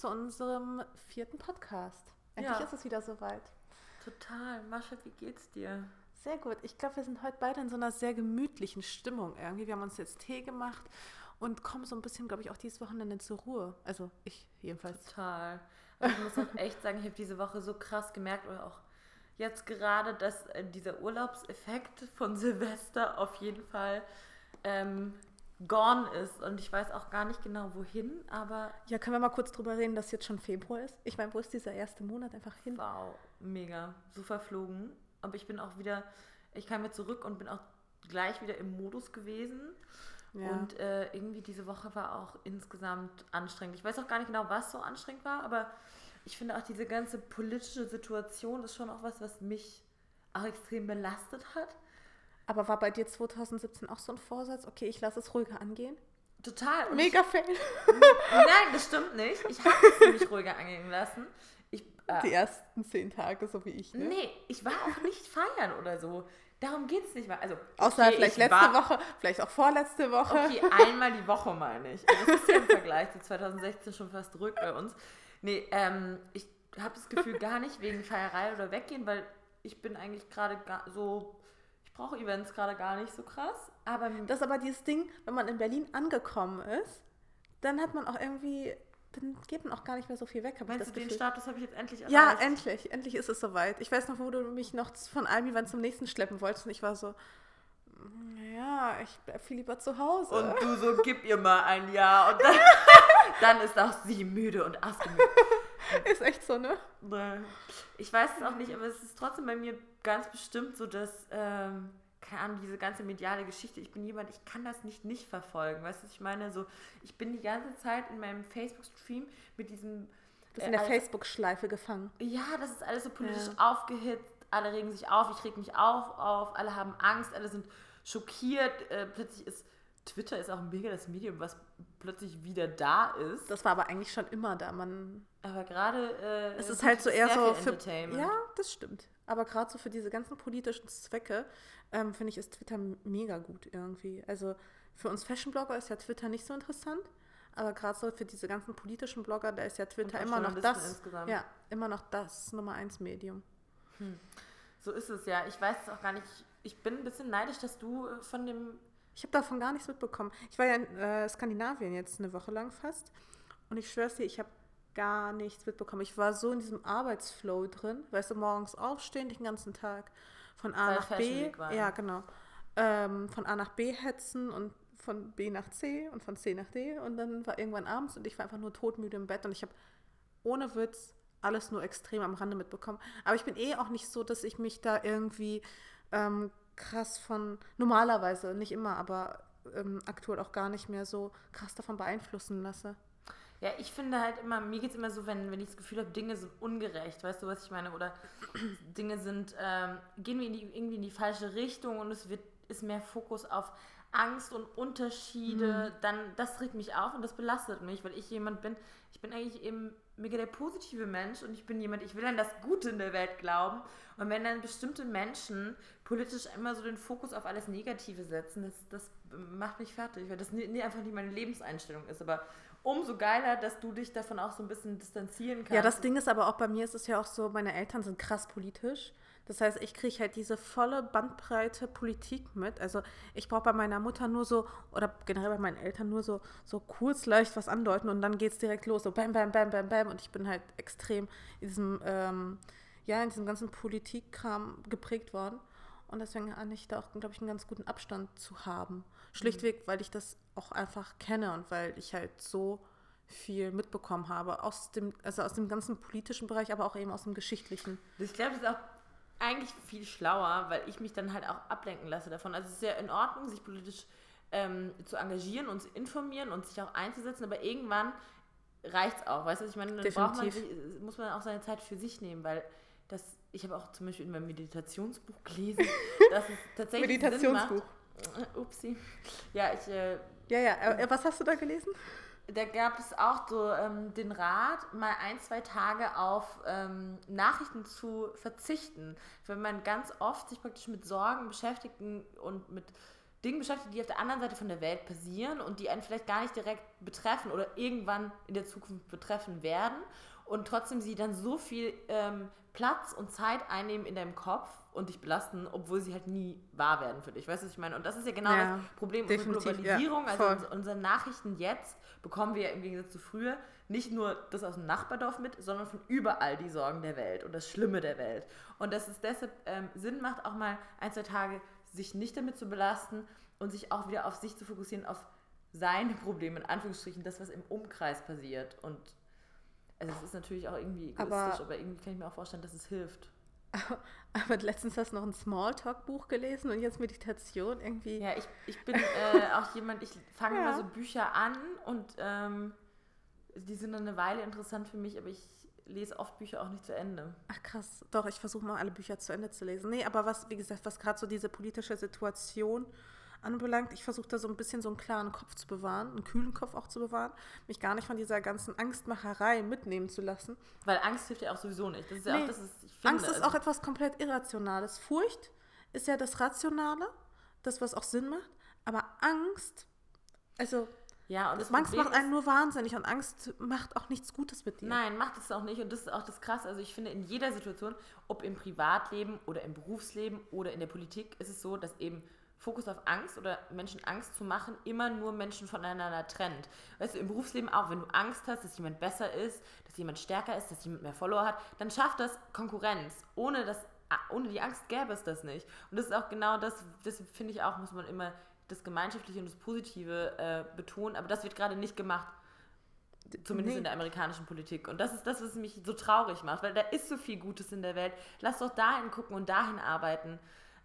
zu unserem vierten Podcast. Endlich Ja. ist es wieder soweit. Total. Mascha, wie geht's dir? Sehr gut. Ich glaube, wir sind heute beide in so einer sehr gemütlichen Stimmung irgendwie. Wir haben uns jetzt Tee gemacht und kommen so ein bisschen, glaube ich, auch dieses Wochenende zur Ruhe. Also ich jedenfalls. Total. Also ich muss auch echt sagen, ich habe diese Woche so krass gemerkt, oder auch jetzt gerade, dass äh, dieser Urlaubseffekt von Silvester auf jeden Fall ähm, gone ist. Und ich weiß auch gar nicht genau wohin, aber Ja, können wir mal kurz drüber reden, dass jetzt schon Februar ist? Ich meine, wo ist dieser erste Monat einfach hin? wow, mega. So verflogen. Aber ich bin auch wieder, ich kam jetzt zurück und bin auch gleich wieder im Modus gewesen. Ja. Und äh, irgendwie diese Woche war auch insgesamt anstrengend. Ich weiß auch gar nicht genau, was so anstrengend war, aber ich finde auch diese ganze politische Situation ist schon auch was, was mich auch extrem belastet hat. Aber war bei dir 2017 auch so ein Vorsatz? Okay, ich lasse es ruhiger angehen. Total. Und Mega fail. Ich, nein, das stimmt nicht. Ich habe es ziemlich ruhiger angehen lassen. Ich, äh, Die ersten zehn Tage, so wie ich, ne? nee, ich war auch nicht feiern oder so. Darum geht es nicht mal. Also, Außer okay, vielleicht ich letzte war- Woche, vielleicht auch vorletzte Woche. Okay, einmal die Woche meine ich. Also Das ist ja im Vergleich zu 2016 schon fast zurück bei uns. Nee, ähm, ich habe das Gefühl gar nicht wegen Feierei oder Weggehen, weil ich bin eigentlich gerade so, ich brauche Events gerade gar nicht so krass. Aber Das ist aber dieses Ding, wenn man in Berlin angekommen ist, dann hat man auch irgendwie, dann geht man auch gar nicht mehr so viel weg, meinst das du, den Gefühl. Status habe ich jetzt endlich erreicht? Ja, endlich, endlich ist es soweit. Ich weiß noch, wo du mich noch von einem Event zum nächsten schleppen wolltest und ich war so, "Mm, ja, ich bleib viel lieber zu Hause. Und du so, gib ihr mal ein Jahr. Und dann, dann ist auch sie müde und ausgemüht. ist echt so, ne? Nee. Ich weiß es auch nicht, aber es ist trotzdem bei mir ganz bestimmt so, dass, ähm, keine Ahnung, diese ganze mediale Geschichte, ich bin jemand, ich kann das nicht nicht verfolgen. Weißt du, was ich meine? So, ich bin die ganze Zeit in meinem Facebook-Stream mit diesem. Bist in der Facebook-Schleife gefangen. Ja, das ist alles so politisch Ja. aufgehitzt, alle regen sich auf, ich reg mich auf, auf, alle haben Angst, alle sind schockiert. Äh, plötzlich ist Twitter ist auch mega das Medium, was plötzlich wieder da ist. Das war aber eigentlich schon immer da. Man, Aber gerade äh, es ist halt so eher so für. Entertainment. Ja, das stimmt. Aber gerade so für diese ganzen politischen Zwecke, ähm, finde ich, ist Twitter mega gut irgendwie. Also für uns Fashion-Blogger ist ja Twitter nicht so interessant. Aber gerade so für diese ganzen politischen Blogger, da ist ja Twitter immer noch das. insgesamt. Ja, immer noch das Nummer eins Medium. So ist es ja. Ich weiß es auch gar nicht. Ich bin ein bisschen neidisch, dass du äh, von dem. Ich habe davon gar nichts mitbekommen. Ich war ja in äh, Skandinavien jetzt eine Woche lang fast. Und ich schwör's dir, ich habe gar nichts mitbekommen. Ich war so in diesem Arbeitsflow drin. Weißt du, morgens aufstehen den ganzen Tag. Von A Weil nach B. Ja, genau. Ähm, von A nach B hetzen und von B nach C und von C nach D. Und dann war irgendwann abends und ich war einfach nur todmüde im Bett. Und ich habe ohne Witz alles nur extrem am Rande mitbekommen. Aber ich bin eh auch nicht so, dass ich mich da irgendwie ähm, krass von, normalerweise, nicht immer, aber ähm, aktuell auch gar nicht mehr so krass davon beeinflussen lasse. Ja, ich finde halt immer, mir geht es immer so, wenn, wenn ich das Gefühl habe, Dinge sind ungerecht, weißt du, was ich meine? Oder Dinge sind, ähm, gehen wir in die, irgendwie in die falsche Richtung und es wird, ist mehr Fokus auf Angst und Unterschiede, dann, das regt mich auf und das belastet mich, weil ich jemand bin, ich bin eigentlich eben mega der positive Mensch und ich bin jemand, ich will an das Gute in der Welt glauben. Und wenn dann bestimmte Menschen politisch immer so den Fokus auf alles Negative setzen, das, das macht mich fertig, weil das nie, nie einfach nicht meine Lebenseinstellung ist. Aber umso geiler, dass du dich davon auch so ein bisschen distanzieren kannst. Ja, das Ding ist aber auch bei mir, ist es ja auch so, meine Eltern sind krass politisch. Das heißt, ich kriege halt diese volle Bandbreite Politik mit. Also ich brauche bei meiner Mutter nur so, oder generell bei meinen Eltern nur so, so kurz leicht was andeuten und dann geht es direkt los. So bam, bam, bam, bam, bam. Und ich bin halt extrem in diesem, ähm, ja, in diesem ganzen Politikkram geprägt worden. Und deswegen hatte ich da auch, glaube ich, einen ganz guten Abstand zu haben. Schlichtweg, weil ich das auch einfach kenne und weil ich halt so viel mitbekommen habe aus dem, also aus dem ganzen politischen Bereich, aber auch eben aus dem geschichtlichen. Ich glaube, das ist auch eigentlich viel schlauer, weil ich mich dann halt auch ablenken lasse davon. Also es ist ja in Ordnung, sich politisch ähm, zu engagieren und zu informieren und sich auch einzusetzen, aber irgendwann reicht es auch. Weißt du, ich meine? Dann braucht man, sich- muss man auch seine Zeit für sich nehmen, weil das, ich habe auch zum Beispiel in meinem Meditationsbuch gelesen, dass es tatsächlich Sinn macht. Meditationsbuch. Upsi. Ja, ich äh, Ja, ja. Äh, was hast du da gelesen? Da gab es auch so ähm, den Rat, mal ein, zwei Tage auf ähm, Nachrichten zu verzichten. Wenn man ganz oft sich praktisch mit Sorgen beschäftigt und mit Dingen beschäftigt, die auf der anderen Seite von der Welt passieren und die einen vielleicht gar nicht direkt betreffen oder irgendwann in der Zukunft betreffen werden und trotzdem sie dann so viel ähm, Platz und Zeit einnehmen in deinem Kopf und dich belasten, obwohl sie halt nie wahr werden für dich. Weißt du, was ich meine? Und das ist ja genau ja, das Problem unserer Globalisierung. Ja, also unsere Nachrichten jetzt bekommen wir im Gegensatz zu früher nicht nur das aus dem Nachbardorf mit, sondern von überall die Sorgen der Welt und das Schlimme der Welt. Und dass es deshalb ähm, Sinn macht, auch mal ein, zwei Tage sich nicht damit zu belasten und sich auch wieder auf sich zu fokussieren, auf seine Probleme, in Anführungsstrichen, das, was im Umkreis passiert. Und also es ist natürlich auch irgendwie egoistisch, aber, aber irgendwie kann ich mir auch vorstellen, dass es hilft. Aber, aber letztens hast du noch ein Smalltalk-Buch gelesen und jetzt Meditation irgendwie. Ja, ich, ich bin äh, auch jemand, ich fange ja. immer so Bücher an und ähm, die sind dann eine Weile interessant für mich, aber ich lese oft Bücher auch nicht zu Ende. Ach krass, doch, ich versuche mal alle Bücher zu Ende zu lesen. Nee, aber was, wie gesagt, was gerade so diese politische Situation anbelangt, ich versuche da so ein bisschen so einen klaren Kopf zu bewahren, einen kühlen Kopf auch zu bewahren, mich gar nicht von dieser ganzen Angstmacherei mitnehmen zu lassen. Weil Angst hilft ja auch sowieso nicht. Ist ja nee, auch, ist, finde, Angst ist also auch etwas komplett Irrationales. Furcht ist ja das Rationale, das, was auch Sinn macht, aber Angst, also ja, und das Angst macht einen nur wahnsinnig und Angst macht auch nichts Gutes mit dir. Nein, macht es auch nicht. Und das ist auch das Krasse. Also ich finde, in jeder Situation, ob im Privatleben oder im Berufsleben oder in der Politik, ist es so, dass eben Fokus auf Angst oder Menschen Angst zu machen, immer nur Menschen voneinander trennt. Weißt du, im Berufsleben auch, wenn du Angst hast, dass jemand besser ist, dass jemand stärker ist, dass jemand mehr Follower hat, dann schafft das Konkurrenz. Ohne, das, ohne die Angst gäbe es das nicht. Und das ist auch genau das, das finde ich auch, muss man immer das Gemeinschaftliche und das Positive äh, betonen. Aber das wird gerade nicht gemacht. Zumindest nee. in der amerikanischen Politik. Und das ist das, was mich so traurig macht, weil da ist so viel Gutes in der Welt. Lass doch dahin gucken und dahin arbeiten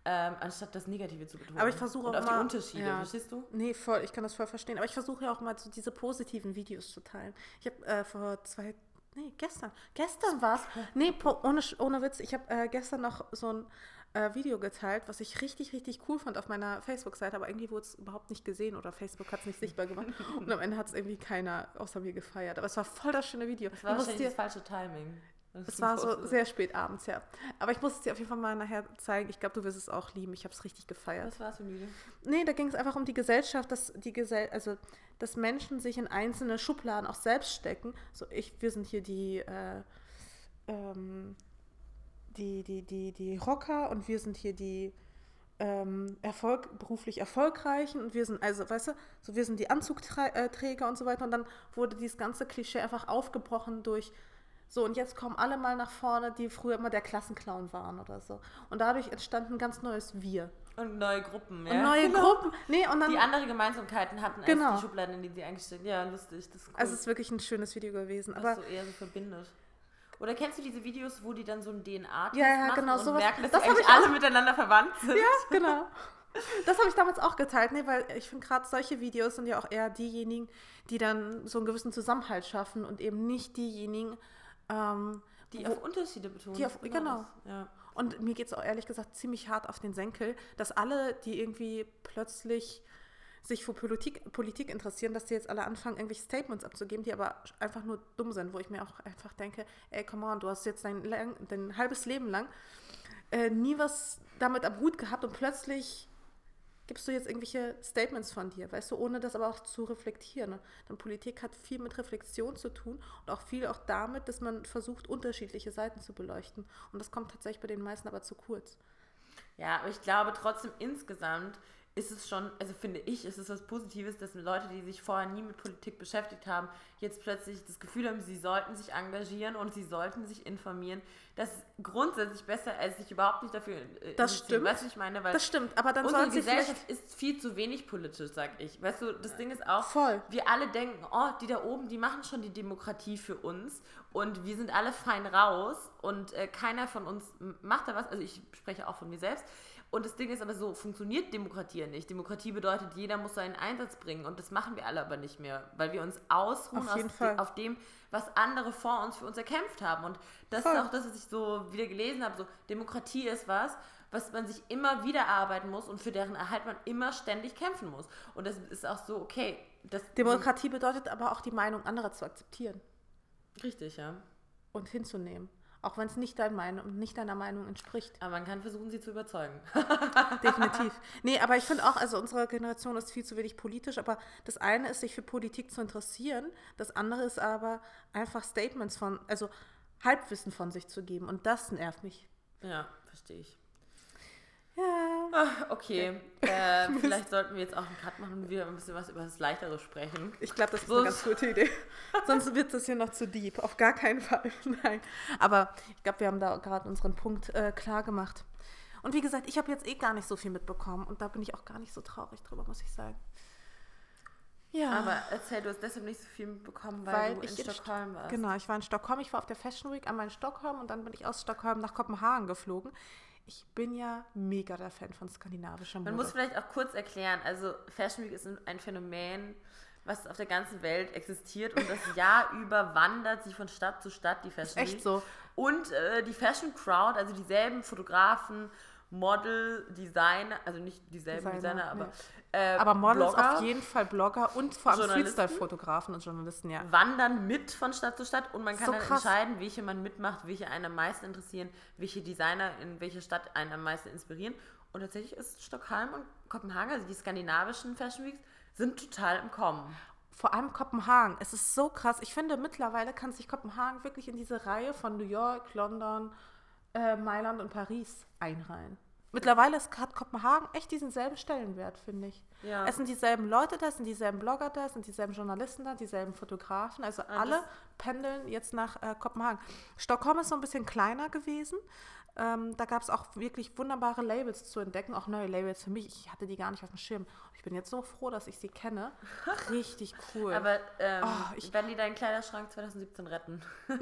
ähm, anstatt das Negative zu betonen. Aber ich versuche auch auf mal, die Unterschiede, ja, verstehst du? Nee, voll, ich kann das voll verstehen. Aber ich versuche ja auch mal so diese positiven Videos zu teilen. Ich habe äh, vor zwei, nee, gestern, gestern war es, nee, ohne, ohne Witz, ich habe äh, gestern noch so ein äh, Video geteilt, was ich richtig, richtig cool fand auf meiner Facebook-Seite, aber irgendwie wurde es überhaupt nicht gesehen oder Facebook hat es nicht sichtbar gemacht. Und am Ende hat es irgendwie keiner außer mir gefeiert. Aber es war voll das schöne Video. Das war wahrscheinlich das falsche Timing. Es war so sehr spät abends, ja. Aber ich muss es dir auf jeden Fall mal nachher zeigen. Ich glaube, du wirst es auch lieben. Ich habe es richtig gefeiert. Was war es für Video? Nee, da ging es einfach um die Gesellschaft, dass die Gesell also dass Menschen sich in einzelne Schubladen auch selbst stecken. So, ich, wir sind hier die, äh, ähm, die, die, die, die Rocker und wir sind hier die ähm, Erfolg, beruflich Erfolgreichen und wir sind, also, weißt du, so wir sind die Anzugträger und so weiter. Und dann wurde dieses ganze Klischee einfach aufgebrochen durch so, und jetzt kommen alle mal nach vorne, die früher immer der Klassenclown waren oder so. Und dadurch entstand ein ganz neues Wir. Und neue Gruppen, ja. Und neue genau. Gruppen. Nee, und dann, die andere Gemeinsamkeiten hatten genau. als die Schubladen, in die sie eingestellt Ja, lustig. Das ist cool. Also es ist wirklich ein schönes Video gewesen. Was aber so eher so verbindet. Oder kennst du diese Videos, wo die dann so ein DNA-Test ja, ja, machen genau, und sowas, merken, dass das die eigentlich alle miteinander verwandt sind? Ja, genau. Das habe ich damals auch geteilt, ne? weil ich finde gerade solche Videos sind ja auch eher diejenigen, die dann so einen gewissen Zusammenhalt schaffen und eben nicht diejenigen, ähm, die auf Unterschiede betonen. Die auf, genau. genau. Ja. Und mir geht es auch ehrlich gesagt ziemlich hart auf den Senkel, dass alle, die irgendwie plötzlich sich für Politik, Politik interessieren, dass die jetzt alle anfangen, irgendwelche Statements abzugeben, die aber einfach nur dumm sind, wo ich mir auch einfach denke, ey, come on, du hast jetzt dein, dein halbes Leben lang äh, nie was damit am Hut gehabt und plötzlich gibst du jetzt irgendwelche Statements von dir, weißt du, ohne das aber auch zu reflektieren. Ne? Denn Politik hat viel mit Reflexion zu tun und auch viel auch damit, dass man versucht, unterschiedliche Seiten zu beleuchten. Und das kommt tatsächlich bei den meisten aber zu kurz. Ja, aber ich glaube trotzdem insgesamt ist es schon, also finde ich, ist es was Positives, dass Leute, die sich vorher nie mit Politik beschäftigt haben, jetzt plötzlich das Gefühl haben, sie sollten sich engagieren und sie sollten sich informieren. Das ist grundsätzlich besser, als sich überhaupt nicht dafür äh, Das stimmt. Weißt du, ich meine? Weil das stimmt, aber dann unsere Gesellschaft ist viel zu wenig politisch, sag ich. Weißt du, das Ding ist auch, Voll. wir alle denken, oh, die da oben, die machen schon die Demokratie für uns und wir sind alle fein raus und äh, keiner von uns macht da was. Also ich spreche auch von mir selbst und das Ding ist aber so, funktioniert Demokratie ja nicht. Demokratie bedeutet, jeder muss seinen Einsatz bringen und das machen wir alle aber nicht mehr, weil wir uns ausruhen auf, de auf dem, was andere vor uns für uns erkämpft haben. Und das Voll. ist auch das, was ich so wieder gelesen habe. So, Demokratie ist was, was man sich immer wieder erarbeiten muss und für deren Erhalt man immer ständig kämpfen muss. Und das ist auch so, okay. Demokratie bedeutet aber auch die Meinung anderer zu akzeptieren. Richtig, ja. Und hinzunehmen Auch wenn es nicht, dein Meinung, nicht deiner Meinung entspricht. Aber man kann versuchen, sie zu überzeugen. Definitiv. Nee, aber ich finde auch, also unsere Generation ist viel zu wenig politisch, aber das eine ist, sich für Politik zu interessieren, das andere ist aber einfach Statements von, also Halbwissen von sich zu geben und das nervt mich. Ja, verstehe ich. Ja. Ah, okay, äh, vielleicht sollten wir jetzt auch einen Cut machen und wir ein bisschen was über das Leichtere sprechen. Ich glaube, das ist So eine ganz gute Idee. Sonst wird das hier noch zu deep. Auf gar keinen Fall. Nein. Aber ich glaube, wir haben da gerade unseren Punkt äh, klar gemacht. Und wie gesagt, ich habe jetzt eh gar nicht so viel mitbekommen und da bin ich auch gar nicht so traurig drüber, muss ich sagen. Ja. Aber erzähl, du hast deshalb nicht so viel mitbekommen, weil, weil du ich in Stockholm warst. Genau, ich war in Stockholm. Ich war auf der Fashion Week einmal in Stockholm und dann bin ich aus Stockholm nach Kopenhagen geflogen. Ich bin ja mega der Fan von skandinavischer Mode. Man muss vielleicht auch kurz erklären, also Fashion Week ist ein Phänomen, was auf der ganzen Welt existiert und das Jahr über wandert sie von Stadt zu Stadt, die Fashion echt Week. so. Und äh, die Fashion Crowd, also dieselben Fotografen, Model, Designer, also nicht dieselben Designer, Designer, aber, nee. äh, Aber Models Blogger auf jeden Fall Blogger und vor allem? Freestyle-Fotografen und Journalisten, ja. wandern mit von Stadt zu Stadt und man kann So dann krass. entscheiden, welche man mitmacht, welche einen am meisten interessieren, welche Designer in welcher Stadt einen am meisten inspirieren. Und tatsächlich ist Stockholm und Kopenhagen, also die skandinavischen Fashion Weeks, sind total im Kommen. Vor allem Kopenhagen. Es ist so krass. Ich finde, mittlerweile kann sich Kopenhagen wirklich in diese Reihe von New York, London, äh, Mailand und Paris einreihen. Mittlerweile ist, hat Kopenhagen echt diesen selben Stellenwert, finde ich. Ja. Es sind dieselben Leute da, es sind dieselben Blogger da, es sind dieselben Journalisten da, dieselben Fotografen. Also alle pendeln jetzt nach äh, Kopenhagen. Stockholm ist so ein bisschen kleiner gewesen. Ähm, da gab es auch wirklich wunderbare Labels zu entdecken, auch neue Labels für mich. Ich hatte die gar nicht auf dem Schirm. Ich bin jetzt so froh, dass ich sie kenne. Richtig cool. Aber ähm, Oh, ich- werden die deinen Kleiderschrank 2017 retten?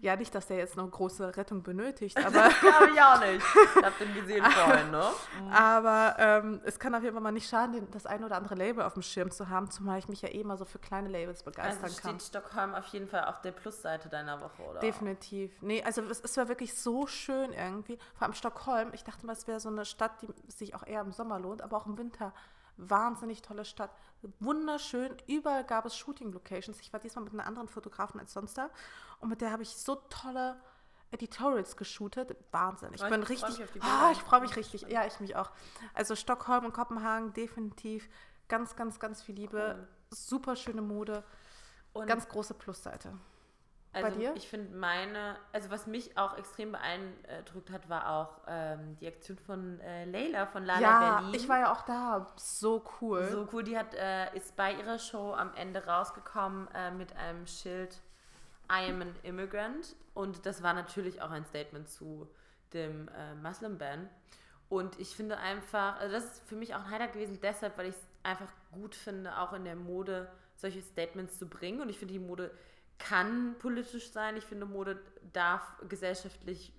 ja, nicht, dass der jetzt eine große Rettung benötigt, aber, Glaube ich auch nicht. Ich hab den gesehen vorhin, ne? aber ähm, es kann auf jeden Fall mal nicht schaden, den, das ein oder andere Label auf dem Schirm zu haben, zumal ich mich ja eh immer so für kleine Labels begeistern Also kann. steht Stockholm auf jeden Fall auf der Plusseite deiner Woche, oder? Definitiv. Nee, also es, es war wirklich so schön irgendwie. Vor allem Stockholm. Ich dachte mal, es wäre so eine Stadt, die sich auch eher im Sommer lohnt, aber auch im Winter. Wahnsinnig tolle Stadt. Wunderschön. Überall gab es Shooting-Locations. Ich war diesmal mit einer anderen Fotografen als sonst da. Und mit der habe ich so tolle Editorials geshootet. Wahnsinn. Ich Oh, ich bin richtig. mich auf die Ah, Bilder. ich freue mich richtig. Ja, ich mich auch. Also Stockholm und Kopenhagen definitiv. Ganz, ganz, ganz viel Liebe. Cool. Super schöne Mode. Und Ganz große Plusseite. Also dir? ich finde meine, also was mich auch extrem beeindruckt hat, war auch ähm, die Aktion von äh, Leila von Lala ja, Berlin. ich war ja auch da. So cool. so cool, die hat, äh, ist bei ihrer Show am Ende rausgekommen äh, mit einem Schild I am an immigrant und das war natürlich auch ein Statement zu dem äh, Muslim Ban und ich finde einfach, also das ist für mich auch ein Highlight gewesen, deshalb, weil ich es einfach gut finde, auch in der Mode solche Statements zu bringen und ich finde, die Mode kann politisch sein, ich finde, Mode darf gesellschaftlich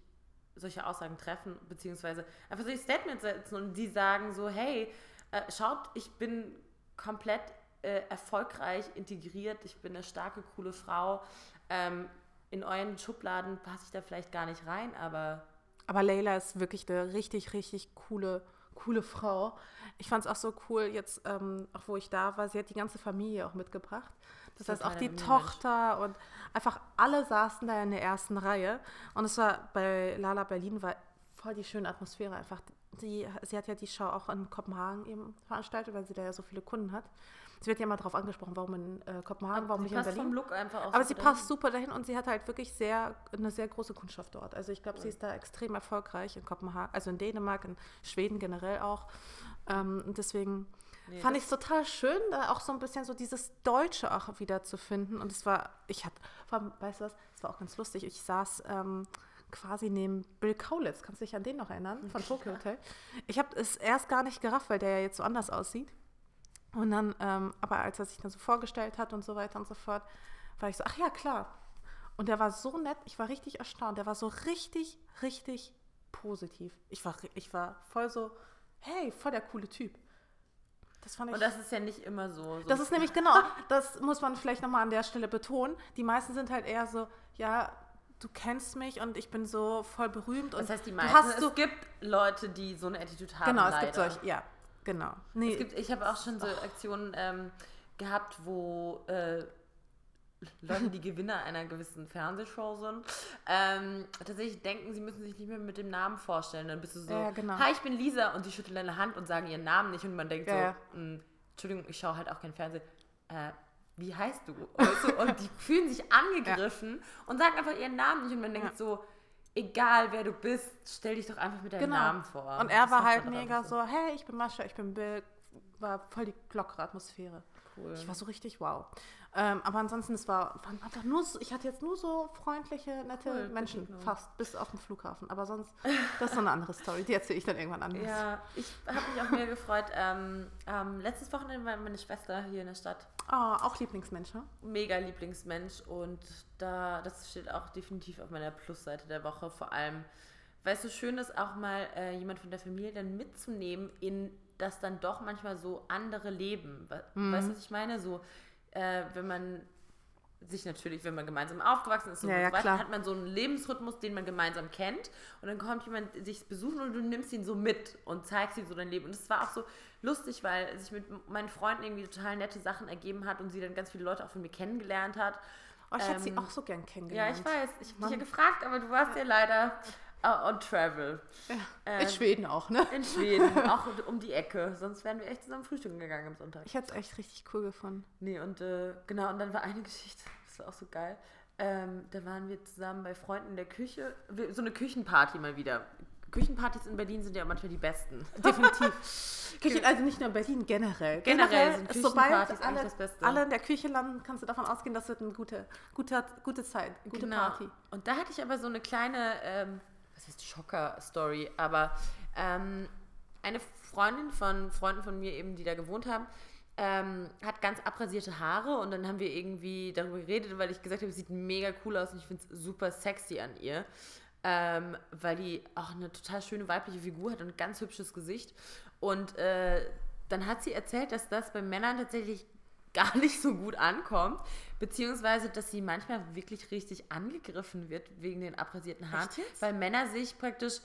solche Aussagen treffen, beziehungsweise einfach solche Statements setzen und die sagen so, hey, äh, schaut, ich bin komplett äh, erfolgreich integriert, ich bin eine starke, coole Frau. Ähm, in euren Schubladen passe ich da vielleicht gar nicht rein, aber Aber Leila ist wirklich eine richtig, richtig coole, coole Frau. Ich fand es auch so cool, jetzt, ähm, auch wo ich da war, sie hat die ganze Familie auch mitgebracht. Das heißt, auch die Familienmensch. Tochter und einfach alle saßen da in der ersten Reihe. Und es war bei Lala Berlin war voll die schöne Atmosphäre einfach. Die, sie hat ja die Show auch in Kopenhagen eben veranstaltet, weil sie da ja so viele Kunden hat. Sie wird ja immer darauf angesprochen, warum in äh, Kopenhagen, warum sie nicht in Berlin. vom Look einfach auch Aber so sie dahin. passt super dahin und sie hat halt wirklich sehr, eine sehr große Kundschaft dort. Also ich glaube, sie ist da extrem erfolgreich in Kopenhagen, also in Dänemark, in Schweden generell auch. Ähm, und deswegen Nee, fand ich es total schön, da auch so ein bisschen so dieses Deutsche auch wieder zu finden. Und es war, ich hatte, weißt du was, es war auch ganz lustig. Ich saß ähm, quasi neben Bill Kaulitz, kannst du dich an den noch erinnern, von Tokyo Hotel? Ich habe es erst gar nicht gerafft, weil der ja jetzt so anders aussieht. Und dann, ähm, aber als er sich dann so vorgestellt hat und so weiter und so fort, war ich so, ach ja, klar. Und der war so nett, ich war richtig erstaunt. Der war so richtig, richtig positiv. Ich war, ich war voll so, hey, voll der coole Typ. Das fand ich. Und das ist ja nicht immer so. so Das ist nämlich genau, das muss man vielleicht nochmal an der Stelle betonen. Die meisten sind halt eher so, ja, du kennst mich und ich bin so voll berühmt. das und heißt, die du meisten, hast es so, gibt Leute, die so eine Attitude haben. Genau, es leider. gibt solche, ja, genau. Nee, Es gibt, ich habe auch schon so Aktionen ähm, gehabt, wo äh, Leute, die Gewinner einer gewissen Fernsehshow sind, ähm, tatsächlich denken, sie müssen sich nicht mehr mit dem Namen vorstellen. Dann bist du so, Ja, genau. hi, ich bin Lisa und sie schütteln deine Hand und sagen ihren Namen nicht und man denkt Ja, ja. so, "Mm, Entschuldigung, ich schaue halt auch kein Fernsehen. Äh, wie heißt du? Du? Und die fühlen sich angegriffen und sagen einfach ihren Namen nicht und man denkt Ja. so, egal wer du bist, stell dich doch einfach mit deinem Genau. Namen vor. Und er Das war halt mega so, hey, ich bin Mascha, ich bin Bill. War voll die lockere Atmosphäre. Cool. Ich war so richtig wow. Ähm, aber ansonsten, es war, waren einfach nur, so- ich hatte jetzt nur so freundliche, nette Cool, Menschen, Begegnung. fast, bis auf den Flughafen. Aber sonst, das ist so eine andere Story, die erzähle ich dann irgendwann anders. Ja, ich habe mich auch mega gefreut. Ähm, ähm, letztes Wochenende war meine Schwester hier in der Stadt. Ah, auch Lieblingsmensch, ne? Mega Lieblingsmensch und da, das steht auch definitiv auf meiner Plusseite der Woche. Vor allem, weil es so schön ist, auch mal äh, jemand von der Familie dann mitzunehmen in das dann doch manchmal so andere Leben. We Mhm. Weißt du, was ich meine? So, äh, wenn man sich natürlich, wenn man gemeinsam aufgewachsen ist und Ja, so ja, weiter, hat man so einen Lebensrhythmus, den man gemeinsam kennt. Und dann kommt jemand sich besuchen und du nimmst ihn so mit und zeigst ihm so dein Leben. Und es war auch so lustig, weil sich mit meinen Freunden irgendwie total nette Sachen ergeben hat und sie dann ganz viele Leute auch von mir kennengelernt hat. Oh, ich hätte sie Ähm, auch so gern Ja, kennengelernt. ich weiß. Ich habe dich ja gefragt, aber du warst ja leider uh, on travel. In Äh, Schweden auch, ne? in Schweden, auch um die Ecke. Sonst wären wir echt zusammen frühstücken gegangen am Sonntag. Ich hätte es echt richtig cool gefunden. Nee, und äh, genau, und dann war eine Geschichte, das war auch so geil. Ähm, da waren wir zusammen bei Freunden in der Küche. So eine Küchenparty mal wieder. Küchenpartys in Berlin sind ja manchmal die besten. Definitiv. Küche, also nicht nur in Berlin, generell. Generell sind ist sobald Küchenpartys eigentlich alle, das Beste. alle in der Küche landen, kannst du davon ausgehen, das wird eine gute, gute, gute Zeit, gute Genau. Party. Und da hatte ich aber so eine kleine, ähm, heißt Schocker-Story, aber ähm, eine Freundin von Freunden von mir eben, die da gewohnt haben, ähm, hat ganz abrasierte Haare und dann haben wir irgendwie darüber geredet, weil ich gesagt habe, es sieht mega cool aus und ich finde es super sexy an ihr, ähm, weil die auch eine total schöne weibliche Figur hat und ein ganz hübsches Gesicht. Und äh, dann hat sie erzählt, dass das bei Männern tatsächlich gar nicht so gut ankommt, beziehungsweise, dass sie manchmal wirklich richtig angegriffen wird wegen den abrasierten Haaren, weil Männer sich praktisch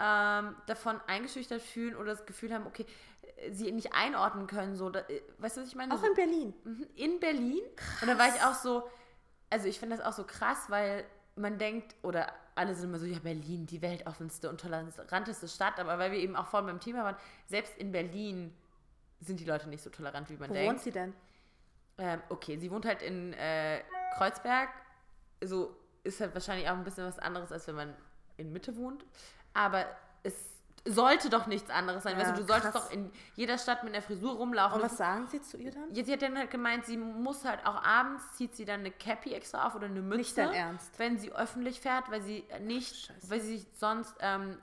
ähm, davon eingeschüchtert fühlen oder das Gefühl haben, okay, äh, sie nicht einordnen können, so, da, äh, weißt du, was ich meine? Auch in Berlin. Mhm, in Berlin. Und da war ich auch so, also ich finde das auch so krass, weil man denkt, oder alle sind immer so, ja, Berlin, die weltoffenste und toleranteste Stadt, aber weil wir eben auch vorhin beim Thema waren, selbst in Berlin sind die Leute nicht so tolerant, wie man Wo denkt. wohnt sie denn? Ähm, okay, sie wohnt halt in äh, Kreuzberg. So ist halt wahrscheinlich auch ein bisschen was anderes, als wenn man in Mitte wohnt. Aber es sollte doch nichts anderes sein. Ja, weißt du, du solltest krass. doch in jeder Stadt mit einer Frisur rumlaufen. Und was sagen sie zu ihr dann? ja, sie hat dann halt gemeint, sie muss halt auch abends, zieht sie dann eine Cappy extra auf oder eine Mütze. Nicht dein Ernst? Wenn sie öffentlich fährt, weil sie nicht, Scheiße. weil sie sich sonst ähm,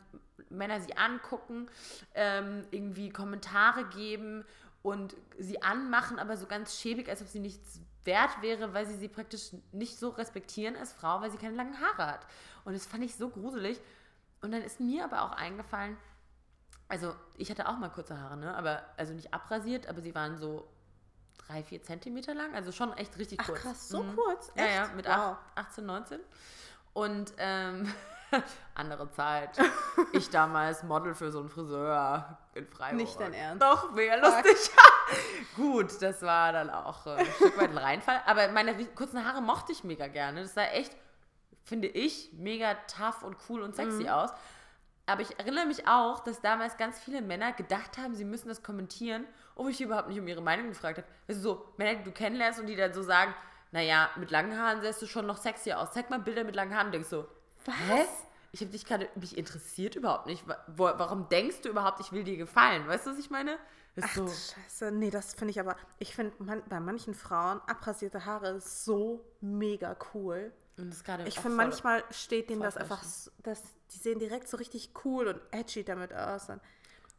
Männer sie angucken, ähm, irgendwie Kommentare geben und sie anmachen, aber so ganz schäbig, als ob sie nichts wert wäre, weil sie sie praktisch nicht so respektieren als Frau, weil sie keine langen Haare hat. Und das fand ich so gruselig. Und dann ist mir aber auch eingefallen, also ich hatte auch mal kurze Haare, ne? Aber also nicht abrasiert, aber sie waren so drei, vier Zentimeter lang, also schon echt richtig Ach kurz. krass, so Mhm. kurz? Ja, ja, Echt? mit Wow. ach- 18, 19. Und ähm, andere Zeit. Ich damals Model für so einen Friseur in Freiburg. Nicht dein Ernst? Doch, mega lustig. Gut, das war dann auch äh, ein Stück weit ein Reinfall. Aber meine kurzen Haare mochte ich mega gerne. Das sah echt, finde ich, mega tough und cool und sexy Mhm. aus. Aber ich erinnere mich auch, dass damals ganz viele Männer gedacht haben, sie müssen das kommentieren, obwohl ich überhaupt nicht um ihre Meinung gefragt habe. Du, so Männer, die du kennenlernst und die dann so sagen, naja, mit langen Haaren sähst du schon noch sexy aus. Zeig mal Bilder mit langen Haaren. Und denkst so, hä? Ich habe dich gerade, mich interessiert überhaupt nicht. Wo, warum denkst du überhaupt, ich will dir gefallen? Weißt du, was ich meine? Ist Ach so, du Scheiße, nee, das finde ich aber, ich finde man, bei manchen Frauen abrasierte Haare so mega cool. und das ist gerade Ich finde, manchmal steht denen das einfach, das, die sehen direkt so richtig cool und edgy damit aus. Und,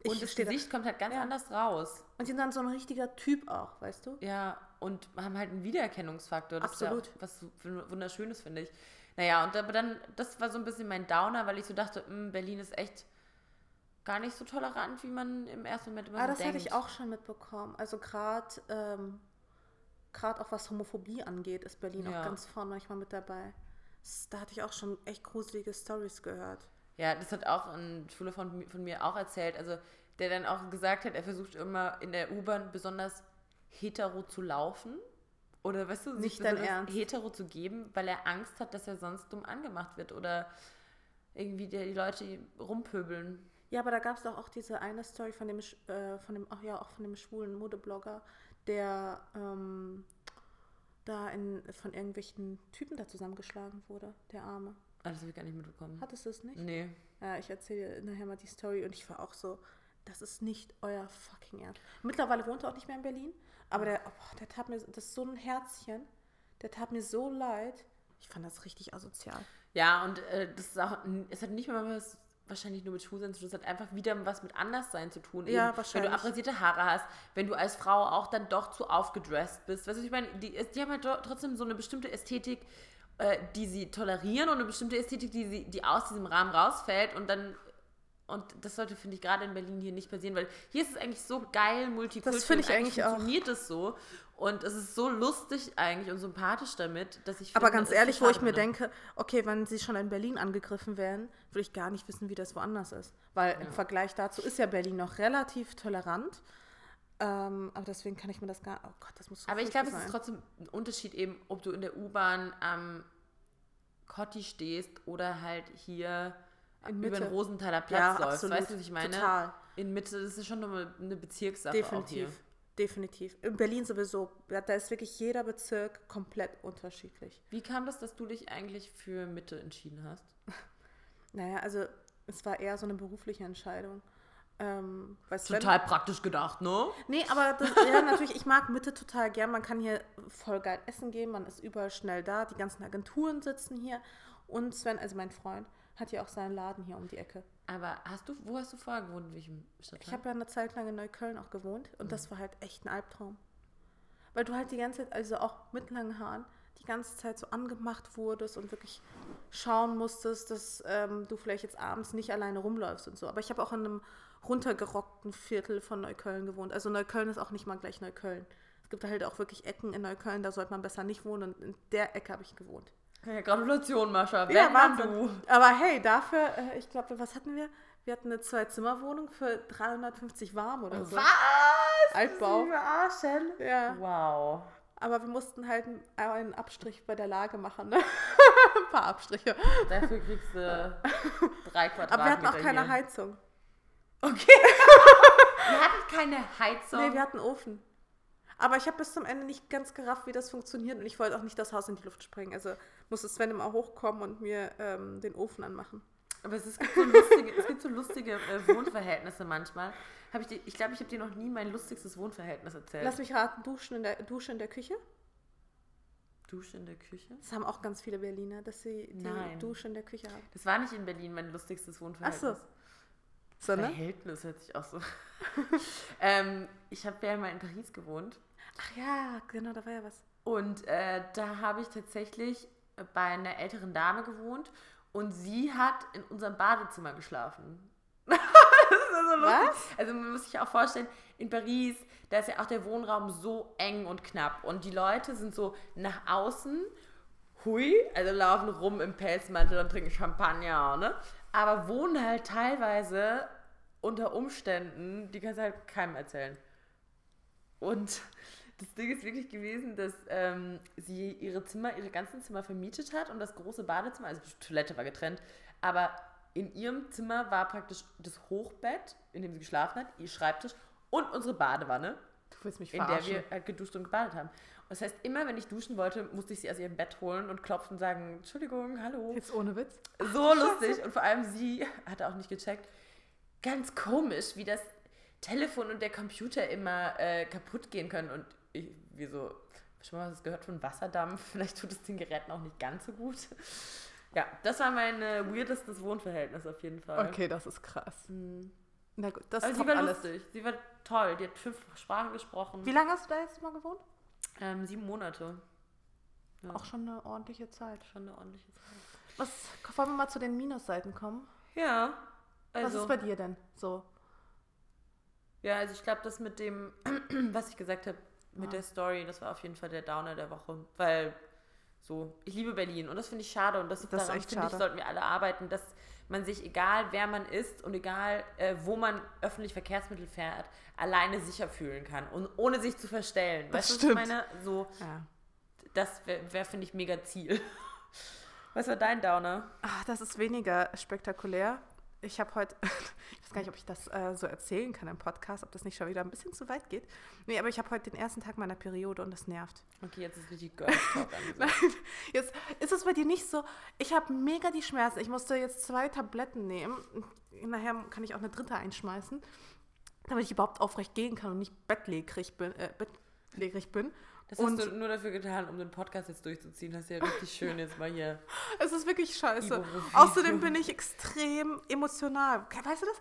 Und das steh da- Gesicht kommt halt ganz Ja. anders raus. und die sind dann so ein richtiger Typ auch, weißt du? Ja, und haben halt einen Wiedererkennungsfaktor. Das Absolut. Ist ja was Wunderschönes, finde ich. Naja, und aber dann, das war so ein bisschen mein Downer, weil ich so dachte, "Mm, Berlin ist echt gar nicht so tolerant, wie man im ersten Moment immer Ah, so das denkt. hatte ich auch schon mitbekommen. Also gerade ähm, auch was Homophobie angeht, ist Berlin Ja. auch ganz vorne manchmal mit dabei. Das, da hatte ich auch schon echt gruselige Stories gehört. Ja, das hat auch ein Schüler von, von mir auch erzählt, also der dann auch gesagt hat, er versucht immer in der U-Bahn besonders hetero zu laufen Oder weißt du, sich Nicht dein Ernst. hetero zu geben, weil er Angst hat, dass er sonst dumm angemacht wird oder irgendwie die, die Leute rumpöbeln. Ja, aber da gab es doch auch diese eine Story von dem, äh, von dem, ach ja, auch von dem schwulen Modeblogger, der ähm, da in, von irgendwelchen Typen da zusammengeschlagen wurde, der Arme. Ah, das habe ich gar nicht mitbekommen. Hattest du es nicht? Nee. Ja, ich erzähle nachher mal die Story und ich war auch so, das ist nicht euer fucking Ernst. Mittlerweile wohnt er auch nicht mehr in Berlin, aber der, oh, der tat mir, das ist so ein Herzchen, der tat mir so leid. Ich fand das richtig asozial. Ja, und äh, das ist auch, es hat nicht mal was wahrscheinlich nur mit Schwulsein zu tun, es hat einfach wieder was mit Anderssein zu tun. Ja, Eben, wahrscheinlich. Wenn du abrasierte Haare hast, wenn du als Frau auch dann doch zu aufgedresst bist. Weißt du, ich meine, die, die haben halt trotzdem so eine bestimmte Ästhetik, äh, die sie tolerieren und eine bestimmte Ästhetik, die, sie, die aus diesem Rahmen rausfällt und dann und das sollte, finde ich, gerade in Berlin hier nicht passieren, weil hier ist es eigentlich so geil, multikulturell. Das finde ich eigentlich auch. funktioniert es so. Und es ist so lustig eigentlich und sympathisch damit, dass ich Aber finde, ganz es so ehrlich, wo ich mir finde. denke, okay, wenn sie schon in Berlin angegriffen werden, würde ich gar nicht wissen, wie das woanders ist. Weil im Vergleich dazu ist ja Berlin noch relativ tolerant. Ähm, aber deswegen kann ich mir das gar. Oh Gott, das muss so Aber ich glaube, es ist trotzdem ein Unterschied eben, ob du in der U-Bahn am Kotti stehst oder halt hier In über den Mitte. Rosenthaler Platz Ja, läufst. absolut. Weißt du, was ich meine? Total. In Mitte, das ist schon nochmal eine Bezirkssache. Definitiv. Definitiv. In Berlin sowieso. Da ist wirklich jeder Bezirk komplett unterschiedlich. Wie kam das, dass du dich eigentlich für Mitte entschieden hast? Naja, also es war eher so eine berufliche Entscheidung. Ähm, Total praktisch gedacht, ne? Nee, aber das, ja, natürlich, ich mag Mitte total gern. Man kann hier voll geil essen gehen, man ist überall schnell da. Die ganzen Agenturen sitzen hier. Und Sven, also mein Freund, hat ja auch seinen Laden hier um die Ecke. Aber hast du, wo hast du vorher gewohnt? In welchem Stadtteil? Ich habe ja eine Zeit lang in Neukölln auch gewohnt und das war halt echt ein Albtraum. Weil du halt die ganze Zeit, also auch mit langen Haaren, die ganze Zeit so angemacht wurdest und wirklich schauen musstest, dass ähm, du vielleicht jetzt abends nicht alleine rumläufst und so. Aber ich habe auch in einem runtergerockten Viertel von Neukölln gewohnt. Also Neukölln ist auch nicht mal gleich Neukölln. Es gibt halt auch wirklich Ecken in Neukölln, da sollte man besser nicht wohnen. Und in der Ecke habe ich gewohnt. Ja, Gratulation, Mascha. Ja, Wahnsinn. Aber hey, dafür, äh, ich glaube, was hatten wir? Wir hatten eine Zwei-Zimmer-Wohnung für 350 warm oder so. Was? Altbau. Sie verarschen? Ja. Wow. Aber wir mussten halt einen Abstrich bei der Lage machen, ne? Ein paar Abstriche. Dafür kriegst du drei Quadratmeter Aber wir hatten auch keine hier. Heizung. Okay. Ihr hattet keine Heizung. Nee, wir hatten Ofen. Aber ich habe bis zum Ende nicht ganz gerafft, wie das funktioniert und ich wollte auch nicht das Haus in die Luft sprengen. Also musste Sven immer hochkommen und mir ähm, den Ofen anmachen. Aber es, ist, es gibt so lustige, es gibt so lustige äh, Wohnverhältnisse manchmal. Hab ich dir, ich glaube, ich habe dir noch nie mein lustigstes Wohnverhältnis erzählt. Lass mich raten, Duschen in der, Dusche in der Küche? Dusche in der Küche? Das haben auch ganz viele Berliner, dass sie die Nein. Dusche in der Küche haben. Das war nicht in Berlin mein lustigstes Wohnverhältnis. Ach so. So, ne? Verhältnis hört sich auch so. ähm, ich habe ja mal in Paris gewohnt Ach ja, genau, da war ja was. und äh, da habe ich tatsächlich bei einer älteren Dame gewohnt und sie hat in unserem Badezimmer geschlafen. also lustig. Was? Also man muss sich auch vorstellen, in Paris, da ist ja auch der Wohnraum so eng und knapp und die Leute sind so nach außen, hui, also laufen rum im Pelzmantel und trinken Champagner, ne? Aber wohnen halt teilweise unter Umständen, die kannst du halt keinem erzählen. Und das Ding ist wirklich gewesen, dass ähm, sie ihre Zimmer, ihre ganzen Zimmer vermietet hat und das große Badezimmer, also die Toilette war getrennt, aber in ihrem Zimmer war praktisch das Hochbett, in dem sie geschlafen hat, ihr Schreibtisch und unsere Badewanne, Du willst mich in der wir halt geduscht und gebadet haben. Und das heißt, immer wenn ich duschen wollte, musste ich sie aus ihrem Bett holen und klopfen und sagen, Entschuldigung, hallo. Jetzt ohne Witz. So lustig. Und vor allem sie hatte auch nicht gecheckt. Ganz komisch, wie das Telefon und der Computer immer äh, kaputt gehen können. Und ich, wie so, schon mal was gehört von Wasserdampf. Vielleicht tut es den Geräten auch nicht ganz so gut. Ja, das war mein äh, weirdestes Wohnverhältnis auf jeden Fall. Okay, das ist krass. Mhm. Na gut, das Aber sie war alles. lustig. Sie war toll. Die hat fünf Sprachen gesprochen. Wie lange hast du da jetzt mal gewohnt? Ähm, sieben Monate. Ja. Auch schon eine ordentliche Zeit. Schon eine ordentliche Zeit. Was, wollen wir mal zu den Minusseiten kommen? Ja. Was Also, ist bei dir denn so? Ja, also ich glaube, das mit dem, was ich gesagt habe, mit Ah. der Story, das war auf jeden Fall der Downer der Woche. Weil so, ich liebe Berlin und das finde ich schade und das, Das ist daran finde ich, sollten wir alle arbeiten, dass man sich, egal wer man ist und egal äh, wo man öffentlich Verkehrsmittel fährt, alleine sicher fühlen kann und ohne sich zu verstellen. Das weißt du, was ich stimmt. meine? So, Ja. das wäre, wär, finde ich, mega Ziel. Was war dein Downer? Ach, das ist weniger spektakulär. Ich habe heute, ich weiß gar nicht, ob ich das äh, so erzählen kann im Podcast, ob das nicht schon wieder ein bisschen zu weit geht. Nee, aber ich habe heute den ersten Tag meiner Periode und das nervt. Okay, jetzt ist richtig Girls Talk Nein, jetzt ist es bei dir nicht so. Ich habe mega die Schmerzen. Ich musste jetzt zwei Tabletten nehmen. Nachher kann ich auch eine dritte einschmeißen, damit ich überhaupt aufrecht gehen kann und nicht bettlägerig bin. Äh, bettlägerig bin. Das hast du nur dafür getan, um den Podcast jetzt durchzuziehen. Das ist ja richtig schön jetzt mal hier. Es ist wirklich scheiße. Außerdem bin ich extrem emotional. Weißt du das?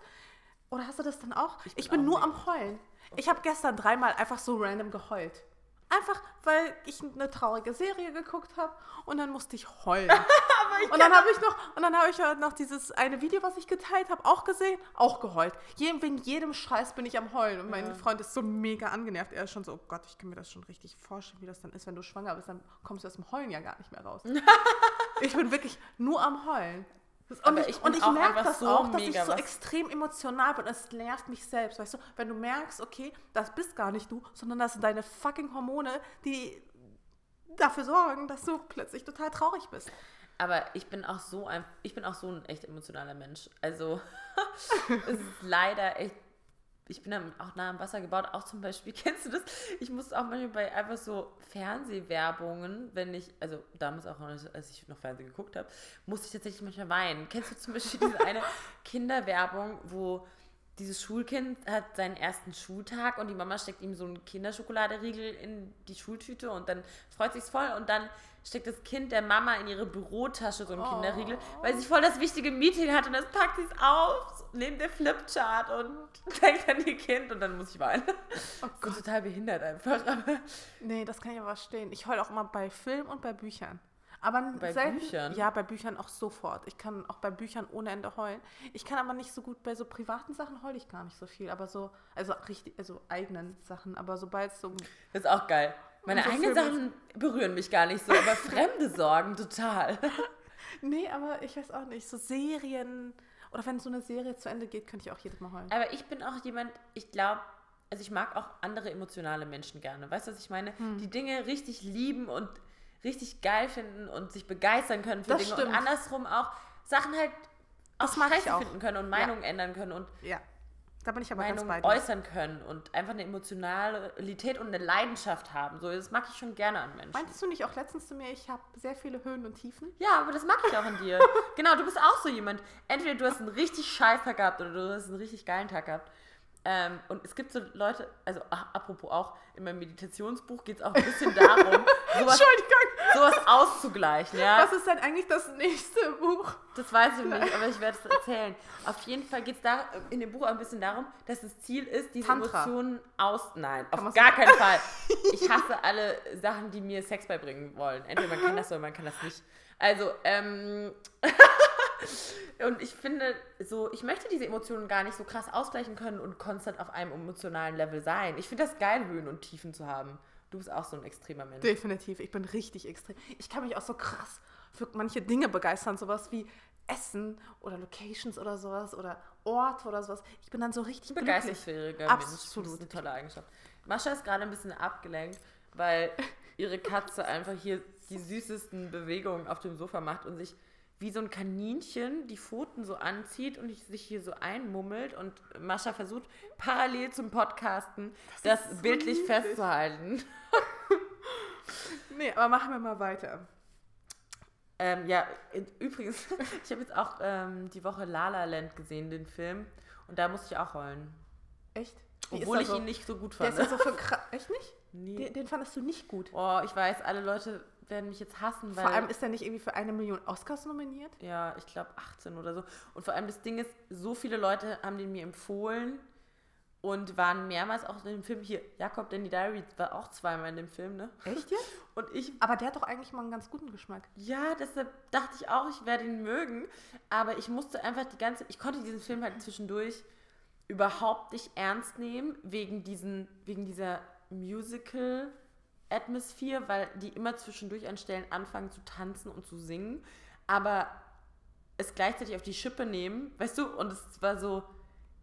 Oder hast du das dann auch? Ich bin, ich bin nur am Heulen. Ich habe gestern dreimal einfach so random geheult. Einfach, weil ich eine traurige Serie geguckt habe und dann musste ich heulen. ich und dann habe ich noch und dann habe ich noch dieses eine Video, was ich geteilt habe, auch gesehen, auch geheult. Jedem, wegen jedem Scheiß bin ich am heulen und mein ja. Freund ist so mega angenervt. Er ist schon so, oh Gott, ich kann mir das schon richtig vorstellen, wie das dann ist, wenn du schwanger bist, dann kommst du aus dem Heulen ja gar nicht mehr raus. ich bin wirklich nur am heulen. Und ich, ich, und ich merke das so auch, dass ich so extrem emotional bin. Es nervt mich selbst. Weißt du, wenn du merkst, okay, das bist gar nicht du, sondern das sind deine fucking Hormone, die dafür sorgen, dass du plötzlich total traurig bist. Aber ich bin auch so ein, ich bin auch so ein echt emotionaler Mensch. Also es ist leider echt ich bin dann auch nah am Wasser gebaut. Auch zum Beispiel, kennst du das? Ich musste auch manchmal bei einfach so Fernsehwerbungen, wenn ich, also damals auch, als ich noch Fernsehen geguckt habe, musste ich tatsächlich manchmal weinen. Kennst du zum Beispiel diese eine Kinderwerbung, wo dieses Schulkind hat seinen ersten Schultag und die Mama steckt ihm so einen Kinderschokoladeriegel in die Schultüte und dann freut sich's voll und dann steckt das Kind der Mama in ihre Bürotasche so einen oh. Kinderriegel, weil sie voll das wichtige Meeting hat und das packt sie es auf, neben der Flipchart und denkt an ihr Kind und dann muss ich weinen. Oh Gott. So total behindert einfach. nee, das kann ich aber verstehen. Ich heule auch immer bei Film und bei Büchern. Aber bei selten, Büchern? Ja, bei Büchern auch sofort. Ich kann auch bei Büchern ohne Ende heulen. Ich kann aber nicht so gut bei so privaten Sachen heule ich gar nicht so viel. Aber so, also richtig, also eigenen Sachen. Aber sobald es so. Das ist auch geil. Meine so eigenen Sachen berühren mich gar nicht so, aber fremde Sorgen total. Nee, aber ich weiß auch nicht. So Serien. Oder wenn so eine Serie zu Ende geht, könnte ich auch jedes Mal heulen. Aber ich bin auch jemand, ich glaube, also ich mag auch andere emotionale Menschen gerne. Weißt du, was ich meine? Hm. Die Dinge richtig lieben und richtig geil finden und sich begeistern können für das Dinge stimmt. und andersrum auch Sachen halt auch das scheiße auch. finden können und Meinungen ja. ändern können und ja. Da bin ich aber Meinungen ganz äußern können und einfach eine Emotionalität und eine Leidenschaft haben. So, das mag ich schon gerne an Menschen. Meintest du nicht auch letztens zu mir, ich habe sehr viele Höhen und Tiefen? Ja, aber das mag ich auch an dir. genau, du bist auch so jemand. Entweder du hast einen richtig scheiß Tag gehabt oder du hast einen richtig geilen Tag gehabt. Ähm, und es gibt so Leute, also ach, apropos auch, in meinem Meditationsbuch geht es auch ein bisschen darum, sowas, sowas auszugleichen. Ja? Was ist denn eigentlich das nächste Buch? Das weiß ich nicht, aber ich werde es erzählen. Auf jeden Fall geht es in dem Buch auch ein bisschen darum, dass das Ziel ist, diese Tantra. Emotionen aus... Nein, auf gar keinen Fall. Ich hasse alle Sachen, die mir Sex beibringen wollen. Entweder man kann das oder man kann das nicht. Also, ähm... Und ich finde, so, ich möchte diese Emotionen gar nicht so krass ausgleichen können und konstant auf einem emotionalen Level sein. Ich finde das geil, Höhen und Tiefen zu haben. Du bist auch so ein extremer Mensch. Definitiv, ich bin richtig extrem. Ich kann mich auch so krass für manche Dinge begeistern, sowas wie Essen oder Locations oder sowas oder Orte oder sowas. Ich bin dann so richtig begeisterungsfähiger Mensch. Absolut. Das ist eine tolle Eigenschaft. Mascha ist gerade ein bisschen abgelenkt, weil ihre Katze einfach hier die süßesten Bewegungen auf dem Sofa macht und sich wie so ein Kaninchen die Pfoten so anzieht und sich hier so einmummelt und Mascha versucht parallel zum Podcasten das, das so bildlich niedlich. festzuhalten. nee, aber machen wir mal weiter. Ähm, ja, übrigens, ich habe jetzt auch ähm, die Woche La La Land gesehen, den Film, und da musste ich auch heulen. Echt? Obwohl ich so? ihn nicht so gut fand. Der ist so für Echt nicht? Nee. Den, den, fandest du nicht gut? Oh, ich weiß, alle Leute werden mich jetzt hassen, weil. Vor allem ist er nicht irgendwie für eine Million Oscars nominiert? Ja, ich glaube 18 oder so. Und vor allem das Ding ist, so viele Leute haben den mir empfohlen und waren mehrmals auch in dem Film hier. Jakob Danny Diary war auch zweimal in dem Film, ne? Echt jetzt? Und ich. Aber der hat doch eigentlich mal einen ganz guten Geschmack. Ja, deshalb dachte ich auch, ich werde ihn mögen. Aber ich musste einfach die ganze. Ich konnte diesen Film halt zwischendurch überhaupt nicht ernst nehmen, wegen, diesen, wegen dieser Musical- Atmosphere, weil die immer zwischendurch an Stellen anfangen zu tanzen und zu singen, aber es gleichzeitig auf die Schippe nehmen, weißt du? Und es war so,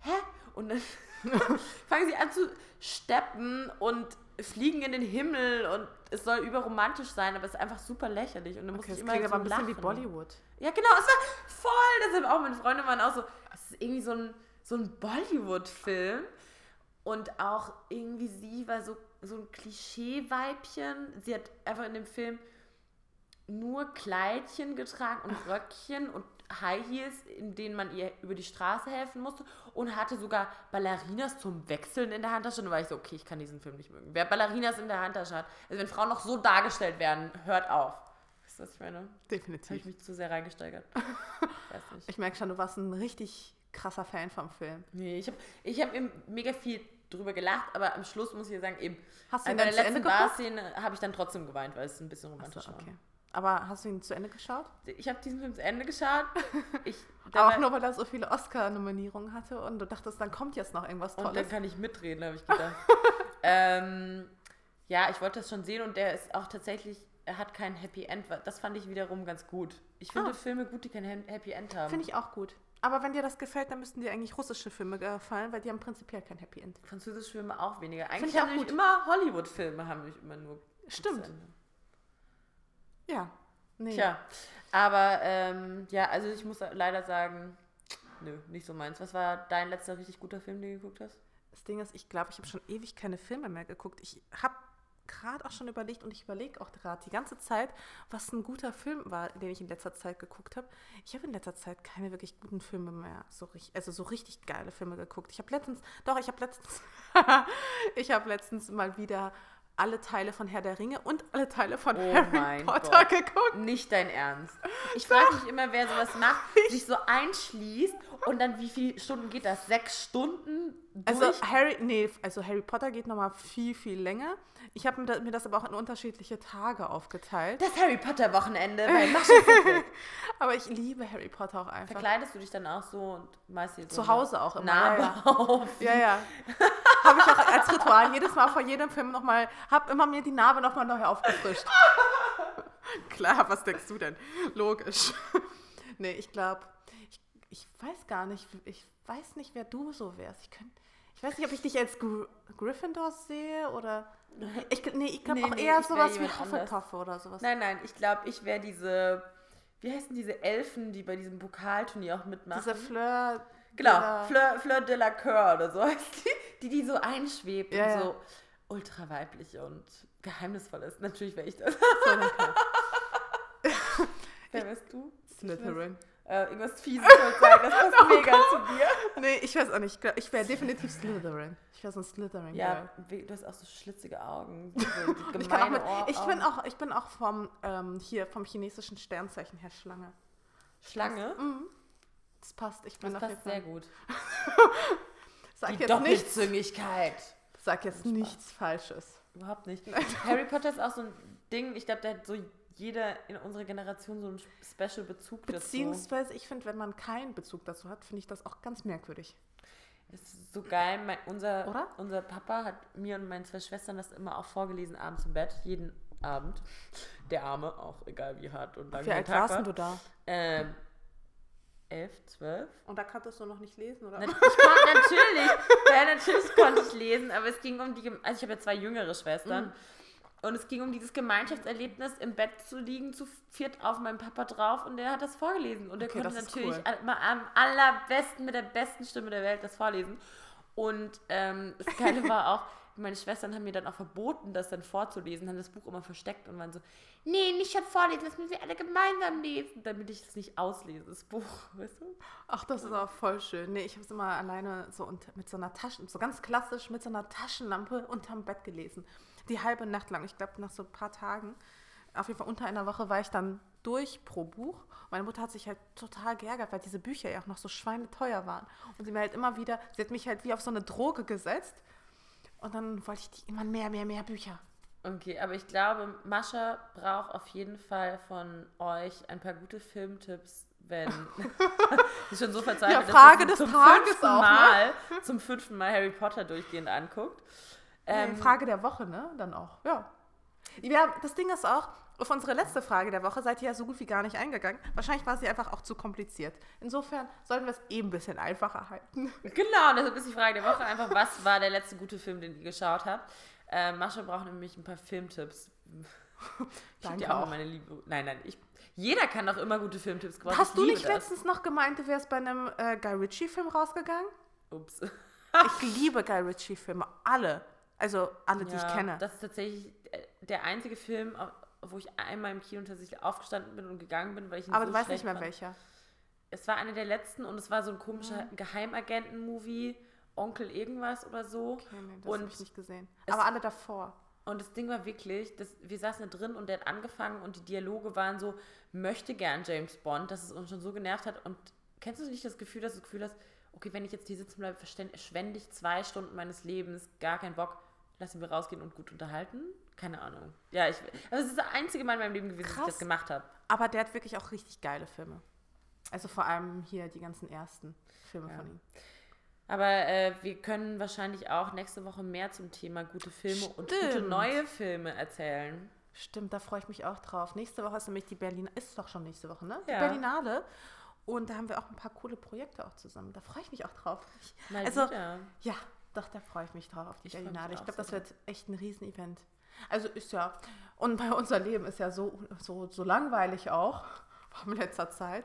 hä? Und dann fangen sie an zu steppen und fliegen in den Himmel und es soll überromantisch sein, aber es ist einfach super lächerlich. Und dann muss Okay, ich immer klingt so aber ein bisschen wie lachen. Bollywood. Ja, genau, es war voll. Deshalb auch meine Freunde waren auch so, es ist irgendwie so ein, so ein Bollywood-Film. Und auch irgendwie sie war so, so ein Klischee-Weibchen. Sie hat einfach in dem Film nur Kleidchen getragen und Röckchen und High Heels, in denen man ihr über die Straße helfen musste und hatte sogar Ballerinas zum Wechseln in der Handtasche. Und da war ich so, okay, ich kann diesen Film nicht mögen. Wer Ballerinas in der Handtasche hat, also wenn Frauen noch so dargestellt werden, hört auf. Weißt du, was ich meine? Habe ich Definitiv. mich zu sehr reingesteigert. Weiß nicht. Ich merke schon, du warst ein richtig krasser Fan vom Film. Nee, ich habe ich hab eben mega viel drüber gelacht, aber am Schluss muss ich sagen, eben Hast du bei ihn der dann zu letzten? Barszene habe ich dann trotzdem geweint, weil es ein bisschen romantisch war. okay. Aber hast du ihn zu Ende geschaut? Ich habe diesen Film zu Ende geschaut. Ich, Aber auch nur, weil er so viele Oscar-Nominierungen hatte und du dachtest, dann kommt jetzt noch irgendwas Und dann Tolles. kann ich mitreden, habe ich gedacht. ähm, ja, ich wollte das schon sehen und der ist auch tatsächlich, er hat kein Happy End. Das fand ich wiederum ganz gut. Ich finde Ah. Filme gut, die kein Happy End haben. Finde ich auch gut. Aber wenn dir das gefällt, dann müssten dir eigentlich russische Filme gefallen, weil die haben prinzipiell kein Happy End. Französische Filme auch weniger. Eigentlich ich haben gut. immer Hollywood-Filme haben nämlich immer nur. Stimmt. Ja. Nee. Tja, aber ähm, ja, also ich muss leider sagen, nö, nicht so meins. Was war dein letzter richtig guter Film, den du geguckt hast? Das Ding ist, ich glaube, ich habe schon ewig keine Filme mehr geguckt. Ich habe gerade auch schon überlegt und ich überlege auch gerade die ganze Zeit, was ein guter Film war, den ich in letzter Zeit geguckt habe. Ich habe in letzter Zeit keine wirklich guten Filme mehr, so richtig, also so richtig geile Filme geguckt. Ich habe letztens, doch, ich habe letztens, ich habe letztens mal wieder alle Teile von Herr der Ringe und alle Teile von Oh Harry Potter Gott. geguckt. Nicht dein Ernst. Ich frage mich immer, wer sowas macht, sich so einschließt und dann wie viele Stunden geht das? Sechs Stunden durch? Also Harry, nee, also Harry Potter geht nochmal viel, viel länger. Ich habe mir da- mir das aber auch in unterschiedliche Tage aufgeteilt. das Harry Potter Wochenende bei. Aber ich liebe Harry Potter auch einfach. Verkleidest du dich dann auch so und malst dir so Zu Hause auch immer, Narbe ja, auf? Ja, ja. Als Ritual jedes Mal vor jedem Film nochmal, habe immer mir die Narbe nochmal neu aufgefrischt. Klar, was denkst du denn? Logisch. nee, ich glaube, ich, ich weiß gar nicht, ich weiß nicht, wer du so wärst. Ich, könnt, ich weiß nicht, ob ich dich als Gry Gryffindor sehe oder. Ich, nee, ich glaube Nee, auch nee, eher sowas wie. Hufflepuff oder sowas. Nein, nein, ich glaube, ich wäre diese, wie heißen diese Elfen, die bei diesem Pokalturnier auch mitmachen? Diese Fleur. Genau, dieser- Fleur, Fleur de la Coeur oder so heißt die, die, die so einschwebt Ja, und so ultra weiblich und geheimnisvoll ist. Natürlich wäre ich das. Wer wärst du? Slytherin. Äh, irgendwas Fieses ich sagen, das passt mega zu dir. Nee, ich weiß auch nicht. Ich, wäre definitiv Slytherin. Ich wäre so ein Slytherin. Ja, wie- du hast auch so schlitzige Augen. So Ich, auch mit, ich, bin auch, ich bin auch vom, ähm, hier, vom chinesischen Sternzeichen her Schlange. Schlange. Das passt. Ich bin Das passt sehr gut. Sag Die jetzt nichts, Doppelzüngigkeit. sag jetzt nichts Falsches. Überhaupt nicht. Harry Potter ist auch so ein Ding, ich glaube, da hat so jeder in unserer Generation so einen Special-Bezug dazu. Beziehungsweise, ich finde, wenn man keinen Bezug dazu hat, finde ich das auch ganz merkwürdig. Das ist so geil. Mein, unser, Oder? unser Papa hat mir und meinen zwei Schwestern das immer auch vorgelesen abends im Bett, jeden Abend. Der Arme, auch egal wie hart und lang Wie alt warst war. du da? Ähm, elf, zwölf? Und da konntest du noch nicht lesen, oder? Na, Ich konnte natürlich, ja, natürlich konnte ich lesen, aber es ging um die, also ich habe ja zwei jüngere Schwestern. Mhm. Und es ging um dieses Gemeinschaftserlebnis, im Bett zu liegen, zu viert auf meinem Papa drauf und der hat das vorgelesen. Und der Okay, konnte natürlich cool. mal am allerbesten, mit der besten Stimme der Welt das vorlesen. Und ähm, das Geile war auch, meine Schwestern haben mir dann auch verboten, das dann vorzulesen, haben das Buch immer versteckt und waren so, nee, nicht schon vorlesen, das müssen wir alle gemeinsam lesen, damit ich es nicht auslese, das Buch, weißt du? Ach, das ist auch voll schön. Nee, ich habe es immer alleine so unter, mit so einer Taschen, so ganz klassisch mit so einer Taschenlampe unterm Bett gelesen. Die halbe Nacht lang. Ich glaube, nach so ein paar Tagen, auf jeden Fall unter einer Woche, war ich dann durch pro Buch. Meine Mutter hat sich halt total geärgert, weil diese Bücher ja auch noch so schweineteuer waren. Und sie mir halt immer wieder, sie hat mich halt wie auf so eine Droge gesetzt. Und dann wollte ich die immer mehr, mehr, mehr Bücher. Okay, aber ich glaube, Mascha braucht auf jeden Fall von euch ein paar gute Filmtipps, wenn sie schon so verzweifelt Ja, Frage dass des zum Tages fünften auch, ne? Mal, zum fünften Mal Harry Potter durchgehend anguckt. Ähm, Frage der Woche, ne? Dann auch, ja. ja. Das Ding ist auch, auf unsere letzte Frage der Woche seid ihr ja so gut wie gar nicht eingegangen. Wahrscheinlich war sie einfach auch zu kompliziert. Insofern sollten wir es eben ein bisschen einfacher halten. Genau, deshalb ist die Frage der Woche einfach, was war der letzte gute Film, den ihr geschaut habt? Äh, Mascha braucht nämlich ein paar Filmtipps. Ich Danke dir auch auch. meine Liebe. Nein, nein, ich. Jeder kann doch immer gute Filmtipps gebrauchen. Hast Ich du nicht das. letztens noch gemeint, du wärst bei einem äh, Guy Ritchie-Film rausgegangen? Ups. Ich liebe Guy Ritchie-Filme. Alle. Also alle, die ich kenne. Das ist tatsächlich äh, der einzige Film, wo ich einmal im Kino tatsächlich aufgestanden bin und gegangen bin, weil ich ihn Aber so du weißt nicht mehr fand. welcher. Es war einer der letzten und es war so ein komischer Geheimagenten-Movie, Onkel irgendwas oder so. Okay, nee, das habe ich nicht gesehen. es- Aber alle davor. Und das Ding war wirklich, dass wir saßen da drin und der hat angefangen und die Dialoge waren so, möchte gern James Bond, dass es uns schon so genervt hat. Und kennst du nicht das Gefühl, dass du das Gefühl hast, okay, wenn ich jetzt hier sitzen bleibe, verschwende ich zwei Stunden meines Lebens, gar keinen Bock, lassen wir rausgehen und gut unterhalten? Keine Ahnung. Ja, ich, also es ist das einzige Mal in meinem Leben gewesen, dass ich das gemacht habe. Aber der hat wirklich auch richtig geile Filme. Also vor allem hier die ganzen ersten Filme Ja. von ihm. Aber äh, wir können wahrscheinlich auch nächste Woche mehr zum Thema gute Filme und gute Stimmt. neue Filme erzählen. Stimmt, da freue ich mich auch drauf. Nächste Woche ist nämlich die Berlin, ist doch schon nächste Woche, ne? Die Ja. Berlinale. Und da haben wir auch ein paar coole Projekte auch zusammen. Da freue ich mich auch drauf. Mal also, wieder. ja, doch, da freue ich mich drauf auf die Ich Berlinale. Ich glaube, das wird echt ein Riesen-Event. Also ist ja, und bei unser Leben ist ja so, so, so langweilig auch, in letzter Zeit.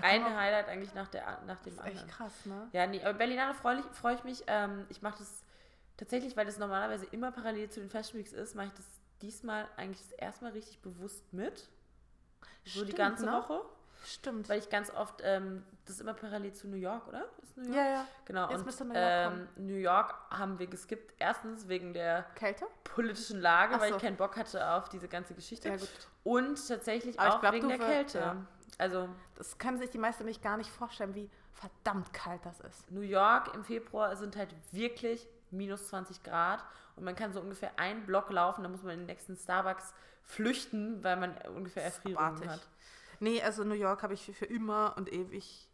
Ein Highlight eigentlich nach, der, nach dem ist echt anderen. krass, ne? Ja, nee, aber Berlinale freue ich, freu ich mich. Ähm, ich mache das tatsächlich, weil das normalerweise immer parallel zu den Fashion Weeks ist, mache ich das diesmal eigentlich das erste Mal richtig bewusst mit. So die Stimmt, ganze ne? Woche. Stimmt. Weil ich ganz oft, ähm, das ist immer parallel zu New York, oder? Ist New York? ja, ja. Genau. Jetzt und müsste New York ähm, New York haben wir geskippt. Erstens wegen der Kälte? politischen Lage, Ach weil so. ich keinen Bock hatte auf diese ganze Geschichte. Ja, gut. Und tatsächlich Aber auch glaub, wegen der wir- Kälte. ja. Also Das können sich die meisten nämlich gar nicht vorstellen, wie verdammt kalt das ist. New York im Februar sind halt wirklich minus 20 Grad und man kann so ungefähr einen Block laufen, dann muss man in den nächsten Starbucks flüchten, weil man ungefähr Erfrierungen hat. Nee, also New York habe ich für, für immer und ewig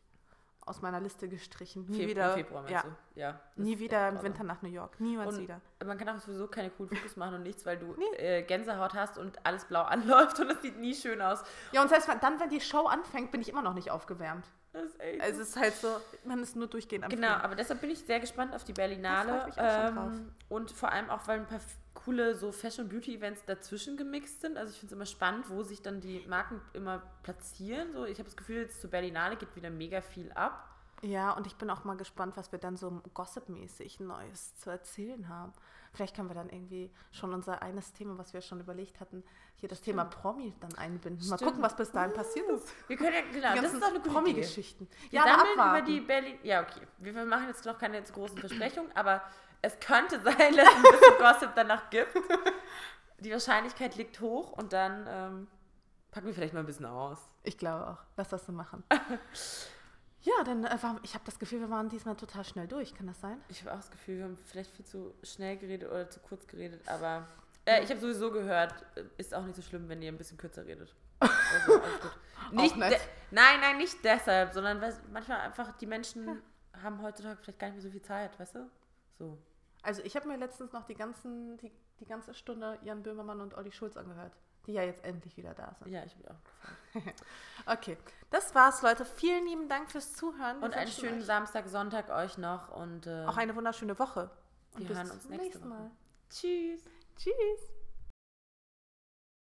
aus meiner Liste gestrichen. Nie Feb- wieder. Im Februar meinst ja, du? Ja. das nie wieder im. Winter nach New York. Niemals Und wieder. Man kann auch sowieso keine coolen Fotos machen und nichts, weil du Nee. äh, Gänsehaut hast und alles blau anläuft und es sieht nie schön aus. Ja, und selbst dann, wenn die Show anfängt, bin ich immer noch nicht aufgewärmt. Das ist echt Also es ist halt so, man ist nur durchgehend am Genau, Frieren. aber deshalb bin ich sehr gespannt auf die Berlinale. freu ich auch ähm, und vor allem auch, weil ein paar coole so Fashion Beauty Events dazwischen gemixt sind. Also ich finde es immer spannend, wo sich dann die Marken immer platzieren. So, ich habe das Gefühl, jetzt zur Berlinale geht wieder mega viel ab. Ja, und ich bin auch mal gespannt, was wir dann so gossipmäßig Neues zu erzählen haben. Vielleicht können wir dann irgendwie schon unser eines Thema, was wir schon überlegt hatten, hier das Thema Promi dann einbinden. Mal Stimmt. gucken, was bis dahin passiert ist. Wir können ja, genau, das ist doch eine. Promi-Geschichten. Wir Ja, aber sammeln über die Berlin. Ja, okay. Wir machen jetzt noch keine zu großen Versprechungen, aber es könnte sein, dass es ein bisschen Gossip danach gibt. Die Wahrscheinlichkeit liegt hoch und dann ähm, packen wir vielleicht mal ein bisschen aus. Ich glaube auch. Lass das so machen. ja, dann äh, war, ich habe das Gefühl, wir waren diesmal total schnell durch. Kann das sein? Ich habe auch das Gefühl, wir haben vielleicht viel zu schnell geredet oder zu kurz geredet, aber äh, ich habe sowieso gehört, äh, ist auch nicht so schlimm, wenn ihr ein bisschen kürzer redet. Also. Nicht nein, nein, nicht deshalb, sondern weil manchmal einfach die Menschen haben heutzutage vielleicht gar nicht mehr so viel Zeit, weißt du? So. Also ich habe mir letztens noch die, ganzen, die, die ganze Stunde Jan Böhmermann und Olli Schulz angehört, die ja jetzt endlich wieder da sind. Ja, ich bin auch gefreut. Okay, das war's, Leute. Vielen lieben Dank fürs Zuhören. Wir Und einen schönen euch Samstag, Sonntag euch noch und äh, auch eine wunderschöne Woche. Und wir hören uns zum nächste nächsten Woche. Mal. Tschüss. Tschüss.